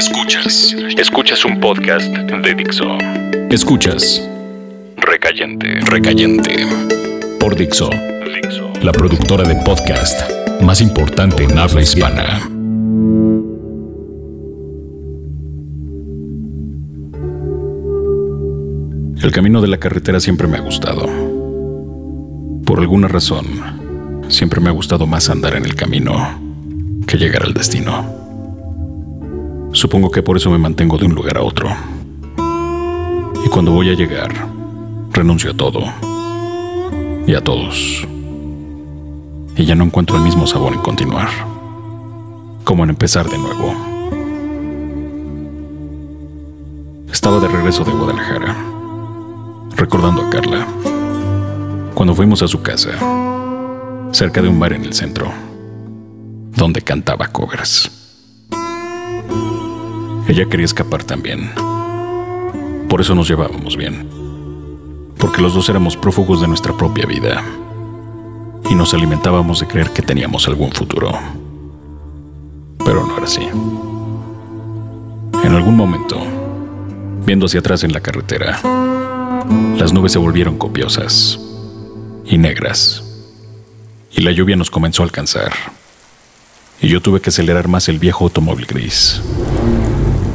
Escuchas. Escuchas un podcast de Dixo. Escuchas. Recayente. Recayente. Por Dixo. Dixo. La productora de podcast más importante en habla hispana. El camino de la carretera siempre me ha gustado. Por alguna razón, siempre me ha gustado más andar en el camino que llegar al destino. Supongo que por eso me mantengo de un lugar a otro. Y cuando voy a llegar, renuncio a todo. Y a todos. Y ya no encuentro el mismo sabor en continuar. Como en empezar de nuevo. Estaba de regreso de Guadalajara, recordando a Carla, cuando fuimos a su casa, cerca de un bar en el centro, donde cantaba covers. Ella quería escapar también. Por eso nos llevábamos bien. Porque los dos éramos prófugos de nuestra propia vida. Y nos alimentábamos de creer que teníamos algún futuro. Pero no era así. En algún momento, viendo hacia atrás en la carretera, las nubes se volvieron copiosas y negras. Y la lluvia nos comenzó a alcanzar. Y yo tuve que acelerar más el viejo automóvil gris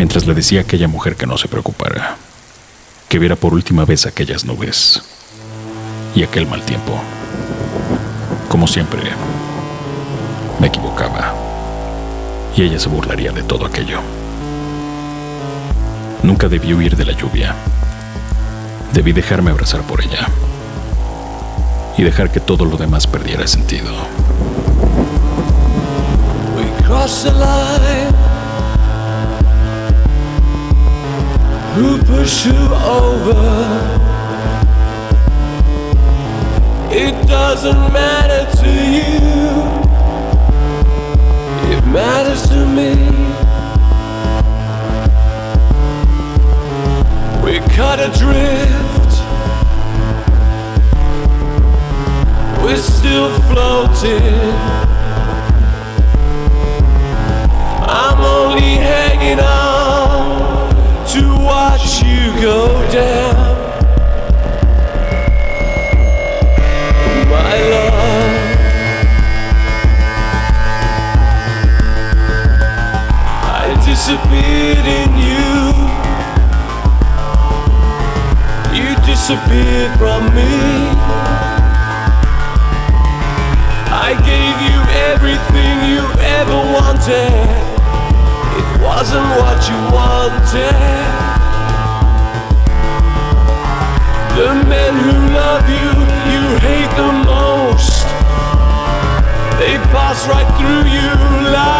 mientras le decía a aquella mujer que no se preocupara, que viera por última vez aquellas nubes y aquel mal tiempo. Como siempre, me equivocaba y ella se burlaría de todo aquello. Nunca debí huir de la lluvia. Debí dejarme abrazar por ella y dejar que todo lo demás perdiera sentido. Who push you over. It doesn't matter to you, it matters to me. We cut adrift, disappeared from me. I gave you everything you ever wanted. It wasn't what you wanted. The men who love you, you hate the most. They pass right through you like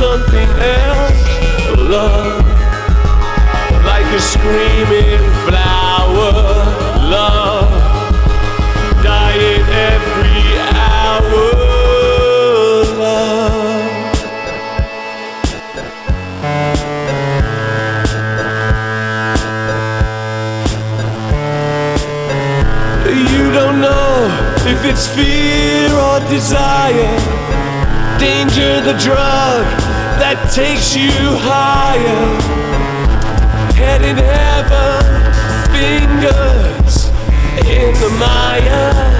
something else, love. Like a screaming flower, love. Dying every hour, love. You don't know if it's fear or desire danger, the drug, that takes you higher. Head in heaven, fingers in the mire.